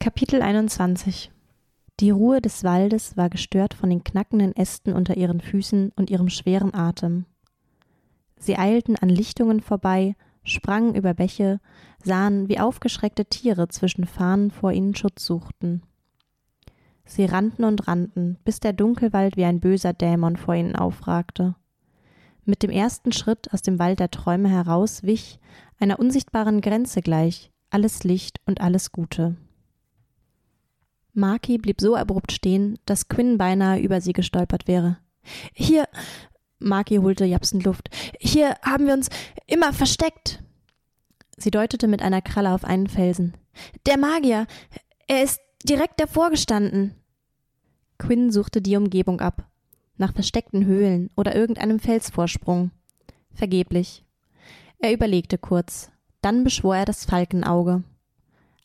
Kapitel 21 Die Ruhe des Waldes war gestört von den knackenden Ästen unter ihren Füßen und ihrem schweren Atem. Sie eilten an Lichtungen vorbei, sprangen über Bäche, sahen, wie aufgeschreckte Tiere zwischen Fahnen vor ihnen Schutz suchten. Sie rannten und rannten, bis der Dunkelwald wie ein böser Dämon vor ihnen aufragte. Mit dem ersten Schritt aus dem Wald der Träume heraus wich, einer unsichtbaren Grenze gleich, alles Licht und alles Gute. Marky blieb so abrupt stehen, dass Quinn beinahe über sie gestolpert wäre. Hier, Marky holte japsend Luft, hier haben wir uns immer versteckt. Sie deutete mit einer Kralle auf einen Felsen. Der Magier, er ist direkt davor gestanden. Quinn suchte die Umgebung ab, nach versteckten Höhlen oder irgendeinem Felsvorsprung. Vergeblich. Er überlegte kurz, dann beschwor er das Falkenauge.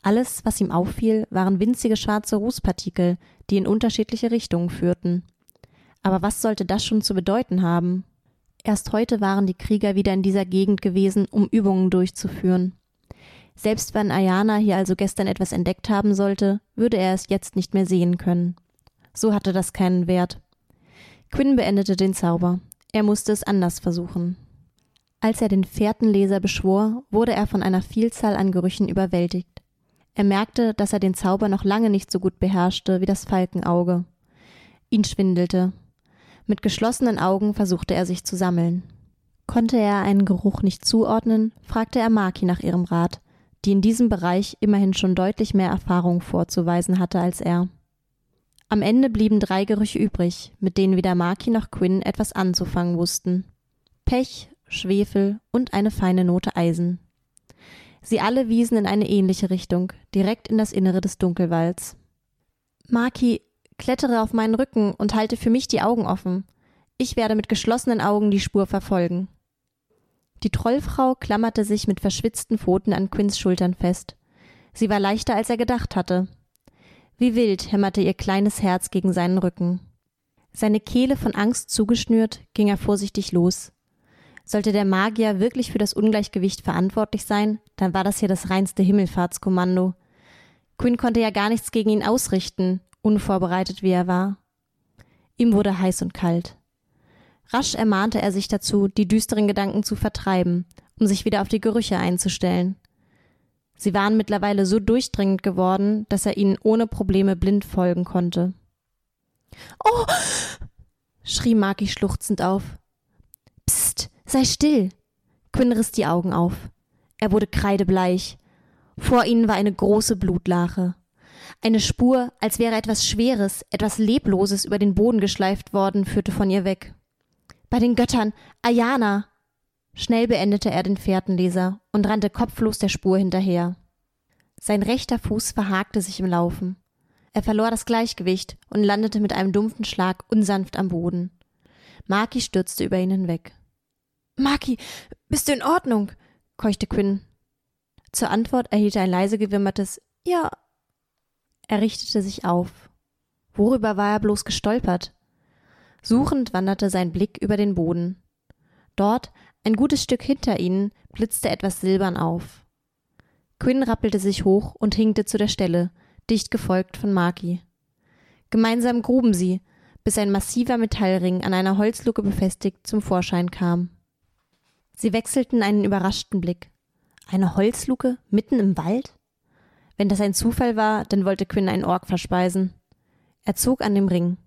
Alles, was ihm auffiel, waren winzige schwarze Rußpartikel, die in unterschiedliche Richtungen führten. Aber was sollte das schon zu bedeuten haben? Erst heute waren die Krieger wieder in dieser Gegend gewesen, um Übungen durchzuführen. Selbst wenn Ayana hier also gestern etwas entdeckt haben sollte, würde er es jetzt nicht mehr sehen können. So hatte das keinen Wert. Quinn beendete den Zauber. Er musste es anders versuchen. Als er den Fährtenleser beschwor, wurde er von einer Vielzahl an Gerüchen überwältigt. Er merkte, dass er den Zauber noch lange nicht so gut beherrschte wie das Falkenauge. Ihn schwindelte. Mit geschlossenen Augen versuchte er sich zu sammeln. Konnte er einen Geruch nicht zuordnen, fragte er Maki nach ihrem Rat, die in diesem Bereich immerhin schon deutlich mehr Erfahrung vorzuweisen hatte als er. Am Ende blieben drei Gerüche übrig, mit denen weder Maki noch Quinn etwas anzufangen wussten. Pech, Schwefel und eine feine Note Eisen. Sie alle wiesen in eine ähnliche Richtung, direkt in das Innere des Dunkelwalds. Maki, klettere auf meinen Rücken und halte für mich die Augen offen. Ich werde mit geschlossenen Augen die Spur verfolgen. Die Trollfrau klammerte sich mit verschwitzten Pfoten an Quinns Schultern fest. Sie war leichter, als er gedacht hatte. Wie wild hämmerte ihr kleines Herz gegen seinen Rücken. Seine Kehle von Angst zugeschnürt, ging er vorsichtig los. Sollte der Magier wirklich für das Ungleichgewicht verantwortlich sein, dann war das hier das reinste Himmelfahrtskommando. Quinn konnte ja gar nichts gegen ihn ausrichten, unvorbereitet wie er war. Ihm wurde heiß und kalt. Rasch ermahnte er sich dazu, die düsteren Gedanken zu vertreiben, um sich wieder auf die Gerüche einzustellen. Sie waren mittlerweile so durchdringend geworden, dass er ihnen ohne Probleme blind folgen konnte. Oh! schrie Maki schluchzend auf. Psst, sei still! Quinn riss die Augen auf. Er wurde kreidebleich. Vor ihnen war eine große Blutlache. Eine Spur, als wäre etwas Schweres, etwas Lebloses über den Boden geschleift worden, führte von ihr weg. Bei den Göttern, Ayana! Schnell beendete er den Fährtenleser und rannte kopflos der Spur hinterher. Sein rechter Fuß verhakte sich im Laufen. Er verlor das Gleichgewicht und landete mit einem dumpfen Schlag unsanft am Boden. Maki stürzte über ihn hinweg. Maki, bist du in Ordnung? Keuchte Quinn. Zur Antwort erhielt er ein leise gewimmertes Ja. Er richtete sich auf. Worüber war er bloß gestolpert? Suchend wanderte sein Blick über den Boden. Dort, ein gutes Stück hinter ihnen, blitzte etwas silbern auf. Quinn rappelte sich hoch und hinkte zu der Stelle, dicht gefolgt von Maki. Gemeinsam gruben sie, bis ein massiver Metallring an einer Holzluke befestigt zum Vorschein kam. Sie wechselten einen überraschten Blick. Eine Holzluke mitten im Wald? Wenn das ein Zufall war, dann wollte Quinn einen Ork verspeisen. Er zog an dem Ring.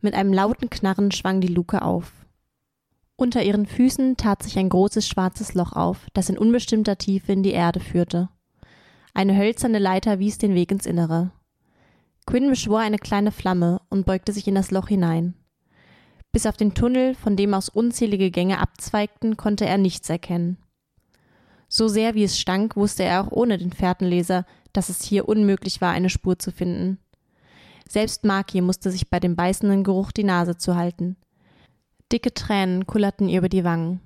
Mit einem lauten Knarren schwang die Luke auf. Unter ihren Füßen tat sich ein großes schwarzes Loch auf, das in unbestimmter Tiefe in die Erde führte. Eine hölzerne Leiter wies den Weg ins Innere. Quinn beschwor eine kleine Flamme und beugte sich in das Loch hinein. Bis auf den Tunnel, von dem aus unzählige Gänge abzweigten, konnte er nichts erkennen. So sehr wie es stank, wusste er auch ohne den Fährtenleser, dass es hier unmöglich war, eine Spur zu finden. Selbst Maki musste sich bei dem beißenden Geruch die Nase zu halten. Dicke Tränen kullerten ihr über die Wangen.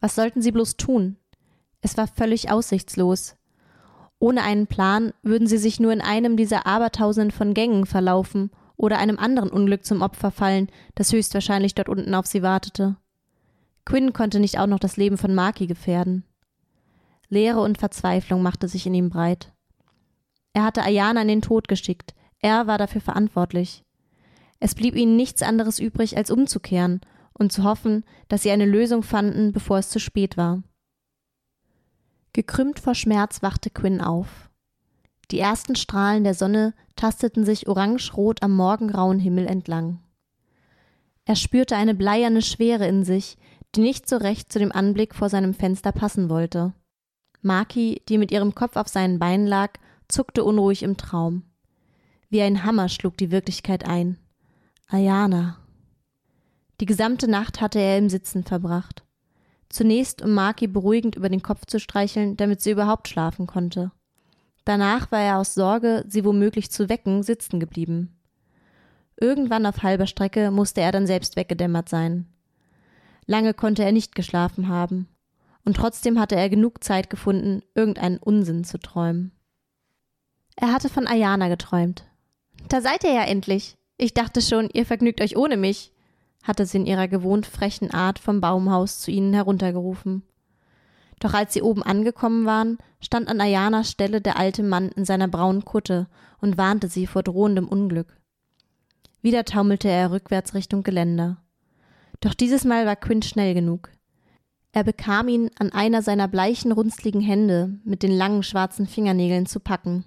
Was sollten sie bloß tun? Es war völlig aussichtslos. Ohne einen Plan würden sie sich nur in einem dieser Abertausenden von Gängen verlaufen oder einem anderen Unglück zum Opfer fallen, das höchstwahrscheinlich dort unten auf sie wartete. Quinn konnte nicht auch noch das Leben von Maki gefährden. Leere und Verzweiflung machte sich in ihm breit. Er hatte Ayana in den Tod geschickt. Er war dafür verantwortlich. Es blieb ihnen nichts anderes übrig, als umzukehren und zu hoffen, dass sie eine Lösung fanden, bevor es zu spät war. Gekrümmt vor Schmerz wachte Quinn auf. Die ersten Strahlen der Sonne tasteten sich orangerot am morgengrauen Himmel entlang. Er spürte eine bleierne Schwere in sich, die nicht so recht zu dem Anblick vor seinem Fenster passen wollte. Maki, die mit ihrem Kopf auf seinen Beinen lag, zuckte unruhig im Traum. Wie ein Hammer schlug die Wirklichkeit ein. Ayana. Die gesamte Nacht hatte er im Sitzen verbracht. Zunächst, um Maki beruhigend über den Kopf zu streicheln, damit sie überhaupt schlafen konnte. Danach war er aus Sorge, sie womöglich zu wecken, sitzen geblieben. Irgendwann auf halber Strecke musste er dann selbst weggedämmert sein. Lange konnte er nicht geschlafen haben, und trotzdem hatte er genug Zeit gefunden, irgendeinen Unsinn zu träumen. Er hatte von Ayana geträumt. Da seid ihr ja endlich. Ich dachte schon, ihr vergnügt euch ohne mich, hatte sie in ihrer gewohnt frechen Art vom Baumhaus zu ihnen heruntergerufen. Doch als sie oben angekommen waren, stand an Ayanas Stelle der alte Mann in seiner braunen Kutte und warnte sie vor drohendem Unglück. Wieder taumelte er rückwärts Richtung Geländer. Doch dieses Mal war Quint schnell genug. Er bekam ihn an einer seiner bleichen, runzligen Hände mit den langen schwarzen Fingernägeln zu packen.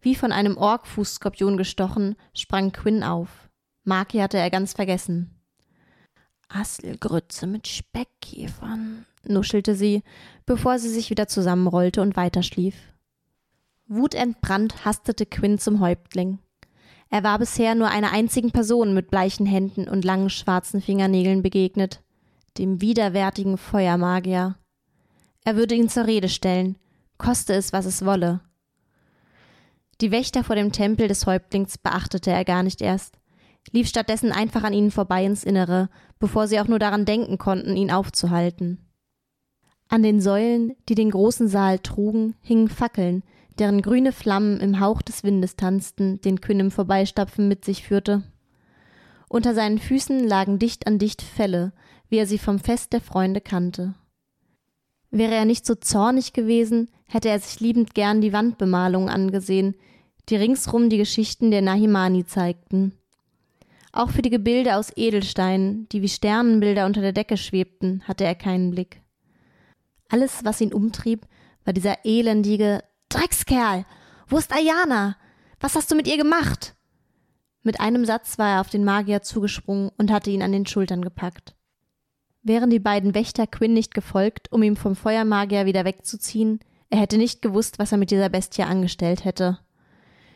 Wie von einem Orkfußskorpion gestochen, sprang Quinn auf. Maki hatte er ganz vergessen. Asselgrütze mit Speckkäfern, nuschelte sie, bevor sie sich wieder zusammenrollte und weiterschlief. Wutentbrannt hastete Quinn zum Häuptling. Er war bisher nur einer einzigen Person mit bleichen Händen und langen schwarzen Fingernägeln begegnet, dem widerwärtigen Feuermagier. Er würde ihn zur Rede stellen, koste es, was es wolle. Die Wächter vor dem Tempel des Häuptlings beachtete er gar nicht erst, lief stattdessen einfach an ihnen vorbei ins Innere, bevor sie auch nur daran denken konnten, ihn aufzuhalten. An den Säulen, die den großen Saal trugen, hingen Fackeln, deren grüne Flammen im Hauch des Windes tanzten, den Quinn im Vorbeistapfen mit sich führte. Unter seinen Füßen lagen dicht an dicht Felle, wie er sie vom Fest der Freunde kannte. Wäre er nicht so zornig gewesen, hätte er sich liebend gern die Wandbemalungen angesehen, die ringsrum die Geschichten der Nahimani zeigten. Auch für die Gebilde aus Edelsteinen, die wie Sternenbilder unter der Decke schwebten, hatte er keinen Blick. Alles, was ihn umtrieb, war dieser elendige, Dreckskerl! Wo ist Ayana? Was hast du mit ihr gemacht? Mit einem Satz war er auf den Magier zugesprungen und hatte ihn an den Schultern gepackt. Wären die beiden Wächter Quinn nicht gefolgt, um ihn vom Feuermagier wieder wegzuziehen, er hätte nicht gewusst, was er mit dieser Bestie angestellt hätte.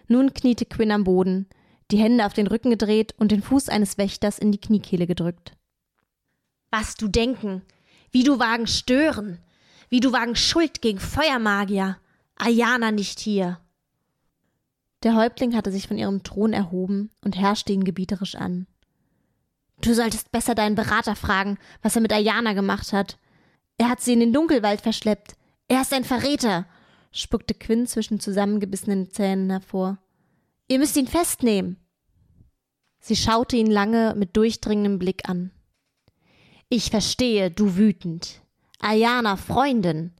Nun kniete Quinn am Boden, die Hände auf den Rücken gedreht und den Fuß eines Wächters in die Kniekehle gedrückt. Was du denken, wie du wagen stören, wie du wagen Schuld gegen Feuermagier. Ayana nicht hier. Der Häuptling hatte sich von ihrem Thron erhoben und herrschte ihn gebieterisch an. Du solltest besser deinen Berater fragen, was er mit Ayana gemacht hat. Er hat sie in den Dunkelwald verschleppt. Er ist ein Verräter, spuckte Quinn zwischen zusammengebissenen Zähnen hervor. Ihr müsst ihn festnehmen. Sie schaute ihn lange mit durchdringendem Blick an. Ich verstehe, du wütend. Ayana, Freundin.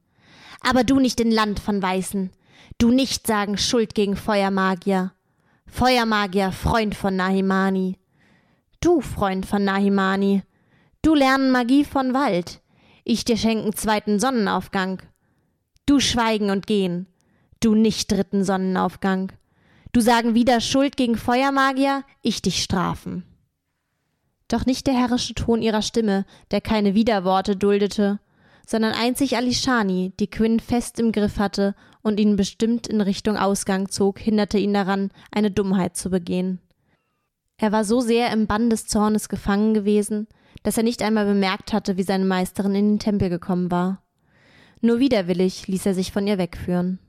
Aber du nicht in Land von Weißen. Du nicht sagen Schuld gegen Feuermagier. Feuermagier, Freund von Nahimani. Du, Freund von Nahimani. Du lernen Magie von Wald. Ich dir schenken zweiten Sonnenaufgang. Du schweigen und gehen. Du nicht dritten Sonnenaufgang. Du sagen wieder Schuld gegen Feuermagier, ich dich strafen. Doch nicht der herrische Ton ihrer Stimme, der keine Widerworte duldete, sondern einzig Alishani, die Quinn fest im Griff hatte und ihn bestimmt in Richtung Ausgang zog, hinderte ihn daran, eine Dummheit zu begehen. Er war so sehr im Bann des Zornes gefangen gewesen, dass er nicht einmal bemerkt hatte, wie seine Meisterin in den Tempel gekommen war. Nur widerwillig ließ er sich von ihr wegführen.